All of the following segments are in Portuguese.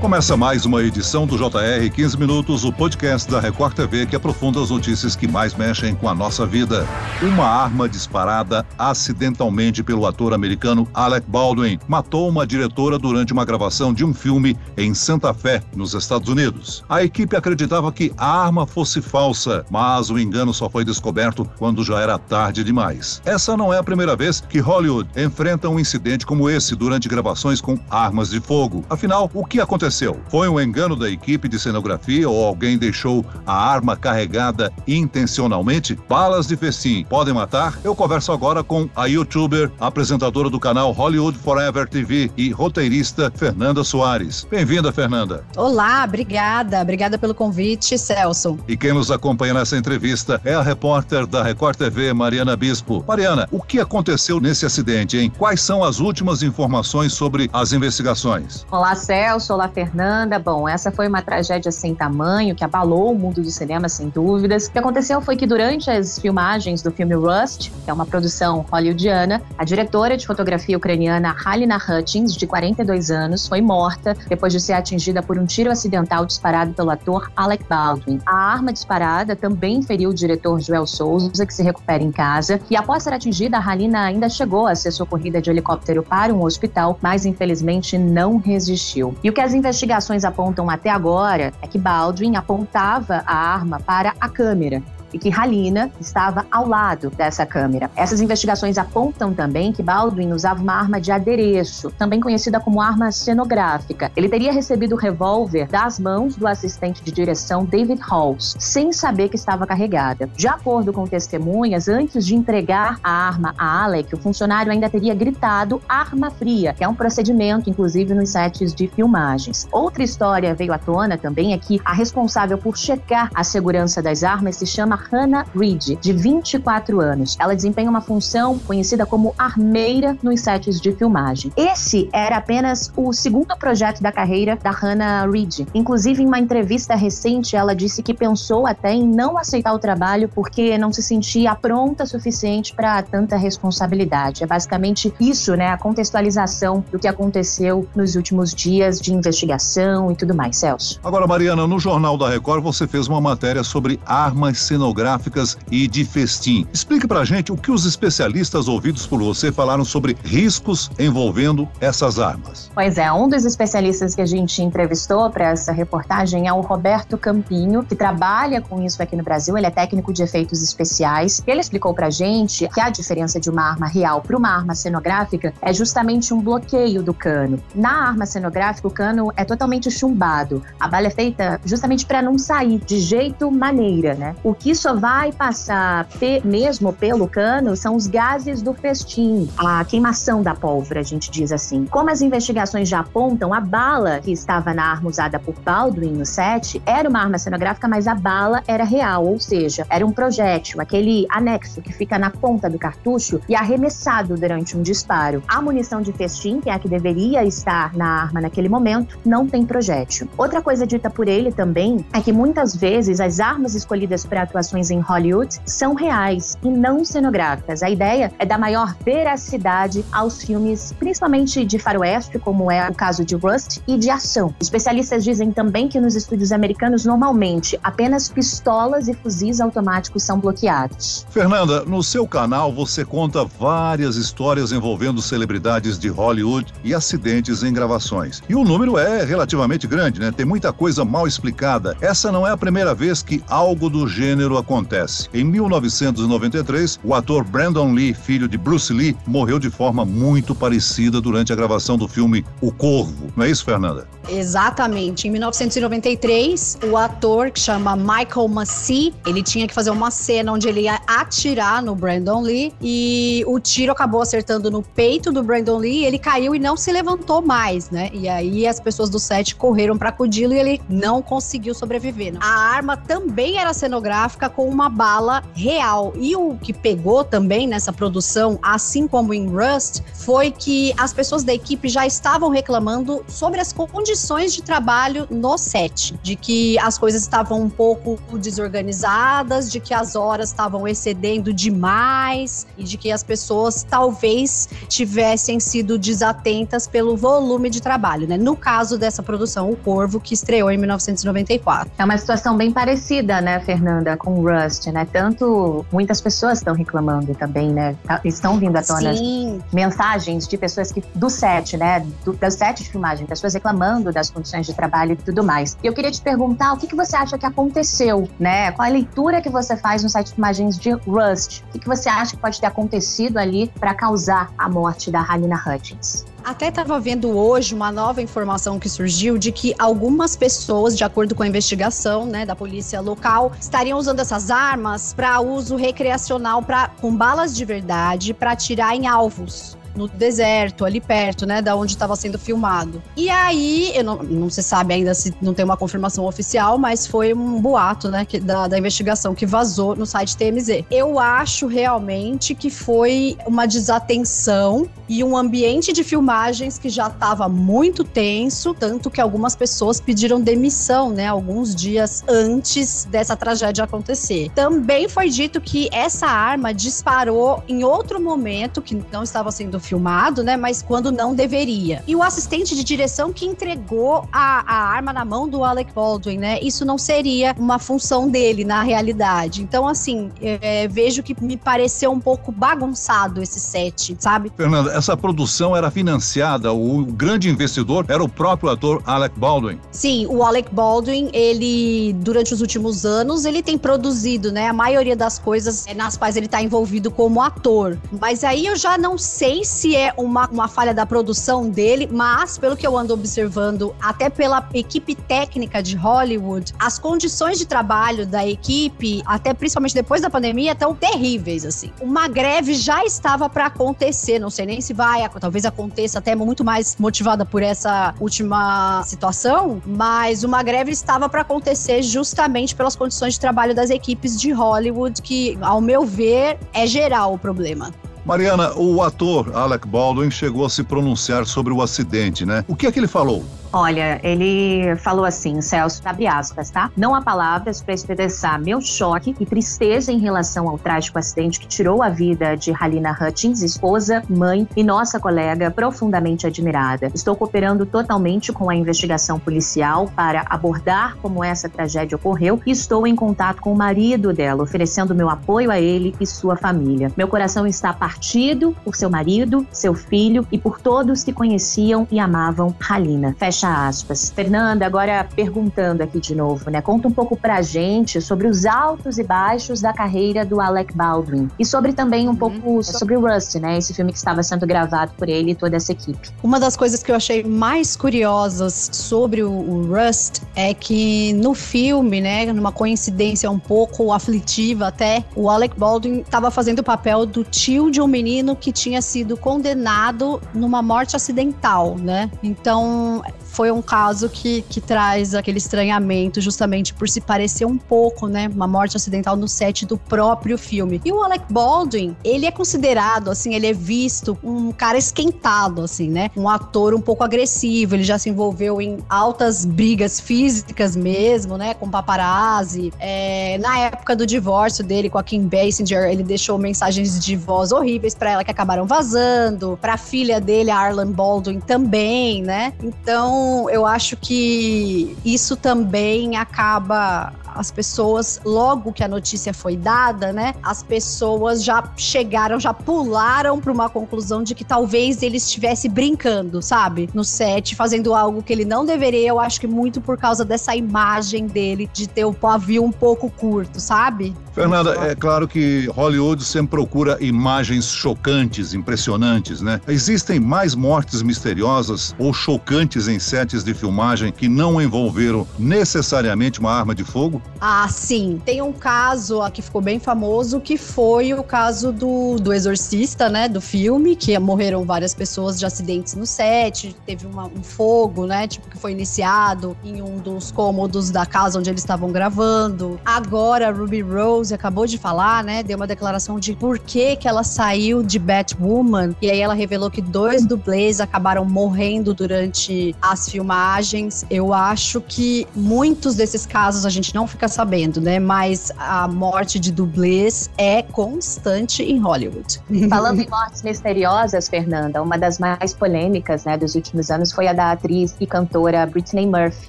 Começa mais uma edição do JR 15 Minutos, o podcast da Record TV que aprofunda as notícias que mais mexem com a nossa vida. Uma arma disparada acidentalmente pelo ator americano Alec Baldwin matou uma diretora durante uma gravação de um filme em Santa Fé, nos Estados Unidos. A equipe acreditava que a arma fosse falsa, mas o engano só foi descoberto quando já era tarde demais. Essa não é a primeira vez que Hollywood enfrenta um incidente como esse durante gravações com armas de fogo. Afinal, o que aconteceu? Aconteceu? Foi um engano da equipe de cenografia ou alguém deixou a arma carregada intencionalmente? Balas de festim podem matar? Eu converso agora com a youtuber, apresentadora do canal Hollywood Forever TV e roteirista Fernanda Soares. Bem-vinda, Fernanda. Olá, obrigada. Obrigada pelo convite, Celso. E quem nos acompanha nessa entrevista é a repórter da Record TV, Mariana Bispo. Mariana, o que aconteceu nesse acidente, hein? Quais são as últimas informações sobre as investigações? Olá, Celso. Olá, Fernanda. Bom, essa foi uma tragédia sem tamanho que abalou o mundo do cinema, sem dúvidas. O que aconteceu foi que durante as filmagens do filme Rust, que é uma produção hollywoodiana, a diretora de fotografia ucraniana Halina Hutchins, de 42 anos, foi morta depois de ser atingida por um tiro acidental disparado pelo ator Alec Baldwin. A arma disparada também feriu o diretor Joel Souza, que se recupera em casa. E após ser atingida, a Halina ainda chegou a ser socorrida de helicóptero para um hospital, mas infelizmente não resistiu. E o que as investigações apontam até agora é que Baldwin apontava a arma para a câmera e que Halina estava ao lado dessa câmera. Essas investigações apontam também que Baldwin usava uma arma de adereço, também conhecida como arma cenográfica. Ele teria recebido o revólver das mãos do assistente de direção David Halls, sem saber que estava carregada. De acordo com testemunhas, antes de entregar a arma a Alec, o funcionário ainda teria gritado arma fria, que é um procedimento, inclusive, nos sets de filmagens. Outra história veio à tona também é que a responsável por checar a segurança das armas se chama Hannah Reed, de 24 anos. Ela desempenha uma função conhecida como armeira nos sets de filmagem. Esse era apenas o segundo projeto da carreira da Hannah Reed. Inclusive, em uma entrevista recente, ela disse que pensou até em não aceitar o trabalho porque não se sentia pronta o suficiente para tanta responsabilidade. É basicamente isso, né? A contextualização do que aconteceu nos últimos dias de investigação e tudo mais, Celso. Agora, Mariana, no Jornal da Record você fez uma matéria sobre armas cenográficas cenográficas e de festim. Explique pra gente o que os especialistas ouvidos por você falaram sobre riscos envolvendo essas armas. Pois é, um dos especialistas que a gente entrevistou para essa reportagem é o Roberto Campinho, que trabalha com isso aqui no Brasil. Ele é técnico de efeitos especiais. Ele explicou pra gente que a diferença de uma arma real para uma arma cenográfica é justamente um bloqueio do cano. Na arma cenográfica, o cano é totalmente chumbado. A bala é feita justamente para não sair de jeito maneira, né? O que só vai passar mesmo pelo cano são os gases do festim, a queimação da pólvora, a gente diz assim. Como as investigações já apontam, a bala que estava na arma usada por Baldwin no set era uma arma cenográfica, mas a bala era real, ou seja, era um projétil, aquele anexo que fica na ponta do cartucho e arremessado durante um disparo. A munição de festim, que é a que deveria estar na arma naquele momento, não tem projétil. Outra coisa dita por ele também é que muitas vezes as armas escolhidas para atuação gravações em Hollywood são reais e não cenográficas. A ideia é dar maior veracidade aos filmes, principalmente de faroeste, como é o caso de Rust, e de ação. Especialistas dizem também que nos estúdios americanos, normalmente, apenas pistolas e fuzis automáticos são bloqueados. Fernanda, no seu canal você conta várias histórias envolvendo celebridades de Hollywood e acidentes em gravações. E o número é relativamente grande, né? Tem muita coisa mal explicada. Essa não é a primeira vez que algo do gênero acontece. Em 1993, o ator Brandon Lee, filho de Bruce Lee, morreu de forma muito parecida durante a gravação do filme O Corvo. Não é isso, Fernanda? Exatamente. Em 1993, o ator que chama Michael Massey, ele tinha que fazer uma cena onde ele ia atirar no Brandon Lee e o tiro acabou acertando no peito do Brandon Lee, ele caiu e não se levantou mais, né? E aí as pessoas do set correram para acudi-lo e ele não conseguiu sobreviver. A arma também era cenográfica com uma bala real. E o que pegou também nessa produção, assim como em Rust, foi que as pessoas da equipe já estavam reclamando sobre as condições de trabalho no set, de que as coisas estavam um pouco desorganizadas, de que as horas estavam excedendo demais e de que as pessoas talvez tivessem sido desatentas pelo volume de trabalho, né? No caso dessa produção, O Corvo, que estreou em 1994. É uma situação bem parecida, né, Fernanda, com Rust, né? Tanto muitas pessoas estão reclamando também, né? Tá, estão vindo à tona Sim. mensagens de pessoas que do set, né, do, do set de filmagem, pessoas reclamando das condições de trabalho e tudo mais. E eu queria te perguntar o que, que você acha que aconteceu, né? Qual a leitura que você faz no set de filmagens de Rust? O que, que você acha que pode ter acontecido ali para causar a morte da Halina Hutchins? Até estava vendo hoje uma nova informação que surgiu de que algumas pessoas, de acordo com a investigação né, da polícia local, estariam usando essas armas para uso recreacional pra, com balas de verdade para atirar em alvos no deserto, ali perto, né, da onde estava sendo filmado. E aí, eu não, não se sabe ainda se não tem uma confirmação oficial, mas foi um boato, né, que, da, da investigação que vazou no site TMZ. Eu acho realmente que foi uma desatenção e um ambiente de filmagens que já estava muito tenso, tanto que algumas pessoas pediram demissão, né, alguns dias antes dessa tragédia acontecer. Também foi dito que essa arma disparou em outro momento que não estava sendo filmado, né? Mas quando não deveria. E o assistente de direção que entregou a, a arma na mão do Alec Baldwin, né? Isso não seria uma função dele na realidade. Então, assim, é, vejo que me pareceu um pouco bagunçado esse set, sabe? Fernanda, essa produção era financiada, o grande investidor era o próprio ator Alec Baldwin. Sim, o Alec Baldwin, ele, durante os últimos anos, ele tem produzido, né? A maioria das coisas nas quais ele tá envolvido como ator. Mas aí eu já não sei se é uma, uma falha da produção dele, mas pelo que eu ando observando, até pela equipe técnica de Hollywood, as condições de trabalho da equipe, até principalmente depois da pandemia, estão terríveis, assim. Uma greve já estava para acontecer, não sei nem se vai, talvez aconteça até muito mais motivada por essa última situação, mas uma greve estava para acontecer justamente pelas condições de trabalho das equipes de Hollywood, que, ao meu ver, é geral o problema. Mariana, o ator Alec Baldwin chegou a se pronunciar sobre o acidente, né? O que é que ele falou? Olha, ele falou assim, Celso, abre aspas, tá? Não há palavras para expressar meu choque e tristeza em relação ao trágico acidente que tirou a vida de Halina Hutchins, esposa, mãe e nossa colega profundamente admirada. Estou cooperando totalmente com a investigação policial para abordar como essa tragédia ocorreu e estou em contato com o marido dela, oferecendo meu apoio a ele e sua família. Meu coração está partido por seu marido, seu filho e por todos que conheciam e amavam Halina. Fecha Fecha aspas. Fernanda, agora perguntando aqui de novo, né? Conta um pouco pra gente sobre os altos e baixos da carreira do Alec Baldwin e sobre também um uhum. pouco sobre o Rust, né? Esse filme que estava sendo gravado por ele e toda essa equipe. Uma das coisas que eu achei mais curiosas sobre o, o Rust é que no filme, né, numa coincidência um pouco aflitiva até, o Alec Baldwin estava fazendo o papel do tio de um menino que tinha sido condenado numa morte acidental, né? Então, foi um caso que, que traz aquele estranhamento, justamente por se parecer um pouco, né? Uma morte acidental no set do próprio filme. E o Alec Baldwin, ele é considerado, assim, ele é visto um cara esquentado, assim, né? Um ator um pouco agressivo. Ele já se envolveu em altas brigas físicas mesmo, né? Com paparazzi. É, na época do divórcio dele com a Kim Basinger, ele deixou mensagens de voz horríveis para ela que acabaram vazando. Pra filha dele, a Arlen Baldwin, também, né? Então, então, eu acho que isso também acaba as pessoas, logo que a notícia foi dada, né? As pessoas já chegaram, já pularam para uma conclusão de que talvez ele estivesse brincando, sabe? No set, fazendo algo que ele não deveria. Eu acho que muito por causa dessa imagem dele de ter o pavio um pouco curto, sabe? Fernanda, é claro que Hollywood sempre procura imagens chocantes, impressionantes, né? Existem mais mortes misteriosas ou chocantes em sets de filmagem que não envolveram necessariamente uma arma de fogo? Ah, sim. Tem um caso que ficou bem famoso, que foi o caso do, do Exorcista, né? Do filme, que morreram várias pessoas de acidentes no set, teve uma, um fogo, né? Tipo, que foi iniciado em um dos cômodos da casa onde eles estavam gravando. Agora, Ruby Rose acabou de falar, né? Deu uma declaração de por que, que ela saiu de Batwoman. E aí ela revelou que dois dublês acabaram morrendo durante as filmagens. Eu acho que muitos desses casos a gente não fica fica sabendo, né? Mas a morte de dublês é constante em Hollywood. Falando em mortes misteriosas, Fernanda, uma das mais polêmicas né, dos últimos anos foi a da atriz e cantora Britney Murphy,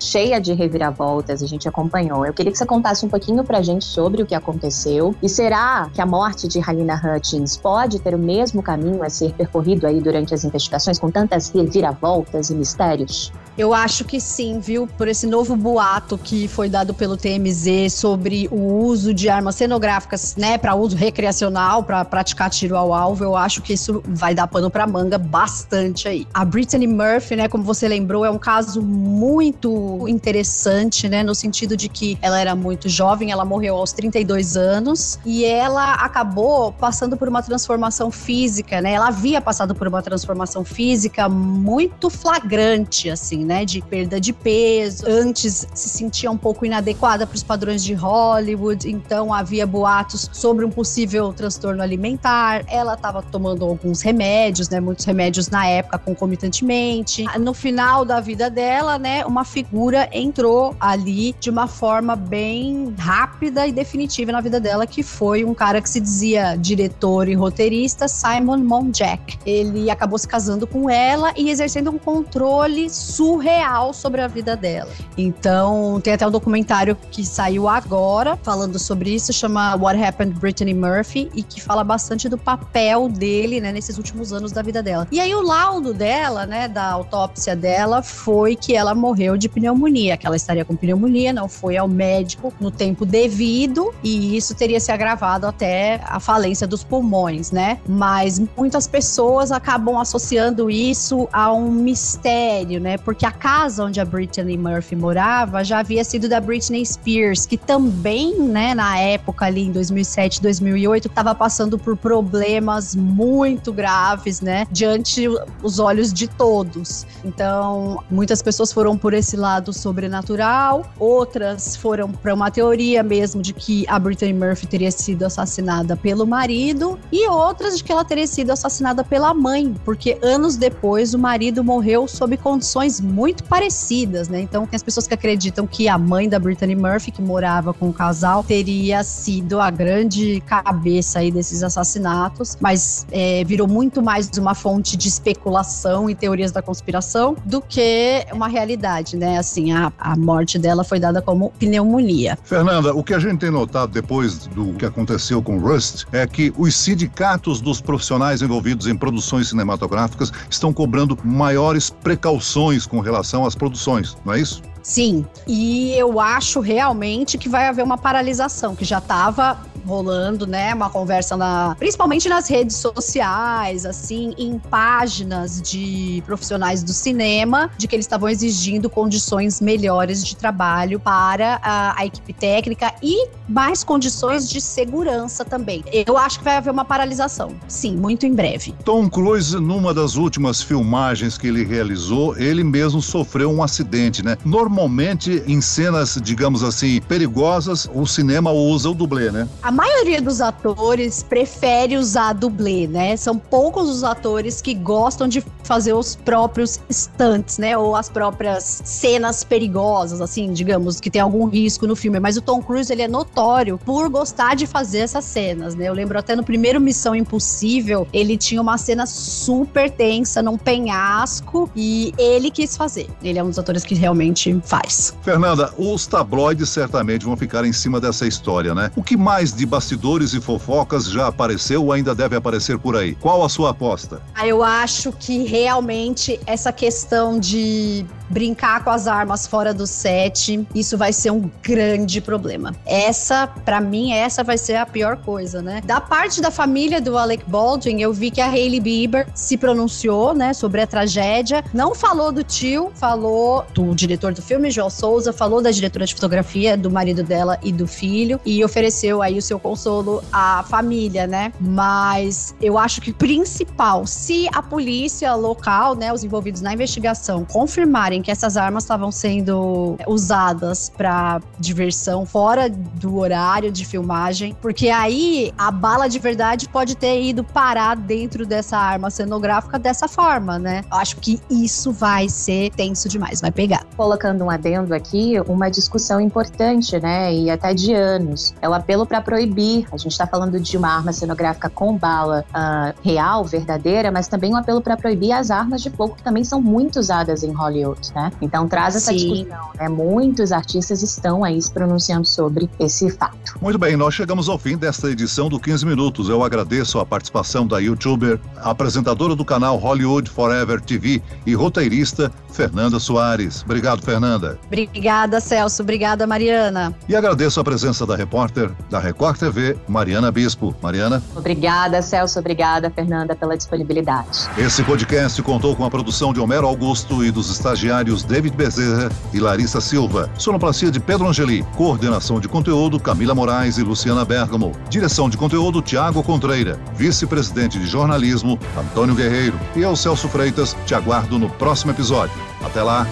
cheia de reviravoltas, a gente acompanhou. Eu queria que você contasse um pouquinho pra gente sobre o que aconteceu. E será que a morte de Halina Hutchins pode ter o mesmo caminho a ser percorrido aí durante as investigações, com tantas reviravoltas e mistérios? Eu acho que sim, viu? Por esse novo boato que foi dado pelo TMZ sobre o uso de armas cenográficas, né, para uso recreacional, para praticar tiro ao alvo, eu acho que isso vai dar pano para manga bastante aí. A Brittany Murphy, né, como você lembrou, é um caso muito interessante, né, no sentido de que ela era muito jovem, ela morreu aos 32 anos e ela acabou passando por uma transformação física, né? Ela havia passado por uma transformação física muito flagrante, assim, né? De perda de peso. Antes se sentia um pouco inadequada para os padrões de Hollywood, então havia boatos sobre um possível transtorno alimentar. Ela estava tomando alguns remédios, né? Muitos remédios na época concomitantemente. No final da vida dela, né? Uma figura entrou ali de uma forma bem rápida e definitiva na vida dela, que foi um cara que se dizia diretor e roteirista, Simon Monjack. Ele acabou se casando com ela e exercendo um controle super surreal sobre a vida dela. Então, tem até um documentário que saiu agora falando sobre isso, chama What Happened Brittany Murphy, e que fala bastante do papel dele, né, nesses últimos anos da vida dela. E aí o laudo dela, né, da autópsia dela foi que ela morreu de pneumonia, que ela estaria com pneumonia, não foi ao médico no tempo devido, e isso teria se agravado até a falência dos pulmões, né? Mas muitas pessoas acabam associando isso a um mistério, né? Porque a casa onde a Britney Murphy morava já havia sido da Britney Spears, que também, né, na época ali em 2007, 2008, estava passando por problemas muito graves, né, diante os olhos de todos. Então, muitas pessoas foram por esse lado sobrenatural, outras foram para uma teoria mesmo de que a Britney Murphy teria sido assassinada pelo marido e outras de que ela teria sido assassinada pela mãe, porque anos depois o marido morreu sob condições muito parecidas, né? Então tem as pessoas que acreditam que a mãe da Brittany Murphy, que morava com o casal, teria sido a grande cabeça aí desses assassinatos, mas é, virou muito mais uma fonte de especulação e teorias da conspiração do que uma realidade, né? Assim, a, a morte dela foi dada como pneumonia. Fernanda, o que a gente tem notado depois do que aconteceu com Rust é que os sindicatos dos profissionais envolvidos em produções cinematográficas estão cobrando maiores precauções com relação às produções, não é isso? Sim, e eu acho realmente que vai haver uma paralisação, que já estava rolando, né, uma conversa na, principalmente nas redes sociais, assim, em páginas de profissionais do cinema, de que eles estavam exigindo condições melhores de trabalho para a, a equipe técnica e mais condições de segurança também. Eu acho que vai haver uma paralisação, sim, muito em breve. Tom Cruise, numa das últimas filmagens que ele realizou, ele mesmo sofreu um acidente, né? Normalmente em cenas, digamos assim, perigosas, o cinema usa o dublê, né? A maioria dos atores prefere usar dublê, né? São poucos os atores que gostam de fazer os próprios stunts, né? Ou as próprias cenas perigosas, assim, digamos, que tem algum risco no filme. Mas o Tom Cruise, ele é notório por gostar de fazer essas cenas, né? Eu lembro até no primeiro Missão Impossível, ele tinha uma cena super tensa num penhasco e ele quis fazer. Ele é um dos atores que realmente faz. Fernanda, os tabloides certamente vão ficar em cima dessa história, né? O que mais de bastidores e fofocas já apareceu ou ainda deve aparecer por aí? Qual a sua aposta? Ah, eu acho que realmente essa questão de brincar com as armas fora do set, isso vai ser um grande problema. Essa, para mim, essa vai ser a pior coisa, né? Da parte da família do Alec Baldwin, eu vi que a Hailey Bieber se pronunciou, né, sobre a tragédia. Não falou do tio, falou do diretor do filme, Joel Souza, falou da diretora de fotografia, do marido dela e do filho, e ofereceu aí o seu consolo à família, né? Mas eu acho que principal, se a polícia local, né, os envolvidos na investigação, confirmarem que essas armas estavam sendo usadas para diversão fora do horário de filmagem, porque aí a bala de verdade pode ter ido parar dentro dessa arma cenográfica dessa forma, né? Eu acho que isso vai ser tenso demais, vai pegar. Colocando um adendo aqui, uma discussão importante, né, e até de anos, é o apelo para proibir. A gente está falando de uma arma cenográfica com bala uh, real, verdadeira, mas também um apelo para proibir as armas de fogo que também são muito usadas em Hollywood, né? Então traz essa Sim. discussão, né? Muitos artistas estão aí se pronunciando sobre esse fato. Muito bem, nós chegamos ao fim desta edição do 15 Minutos. Eu agradeço a participação da youtuber, apresentadora do canal Hollywood Forever TV e roteirista Fernanda Soares. Obrigado, Fernanda. Obrigada, Celso. Obrigada, Mariana. E agradeço a presença da repórter da Record TV, Mariana Bispo. Mariana. Obrigada, Celso. Obrigada, Fernanda, pela disponibilidade. Esse podcast contou com a produção de Homero Augusto e dos estagiários David Bezerra e Larissa Silva. Sonoplastia de Pedro Angeli. Coordenação de conteúdo Camila Moraes e Luciana Bergamo. Direção de conteúdo Tiago Contreira. Vice-presidente de jornalismo Antônio Guerreiro. E eu, Celso Freitas, te aguardo no próximo episódio. Até lá!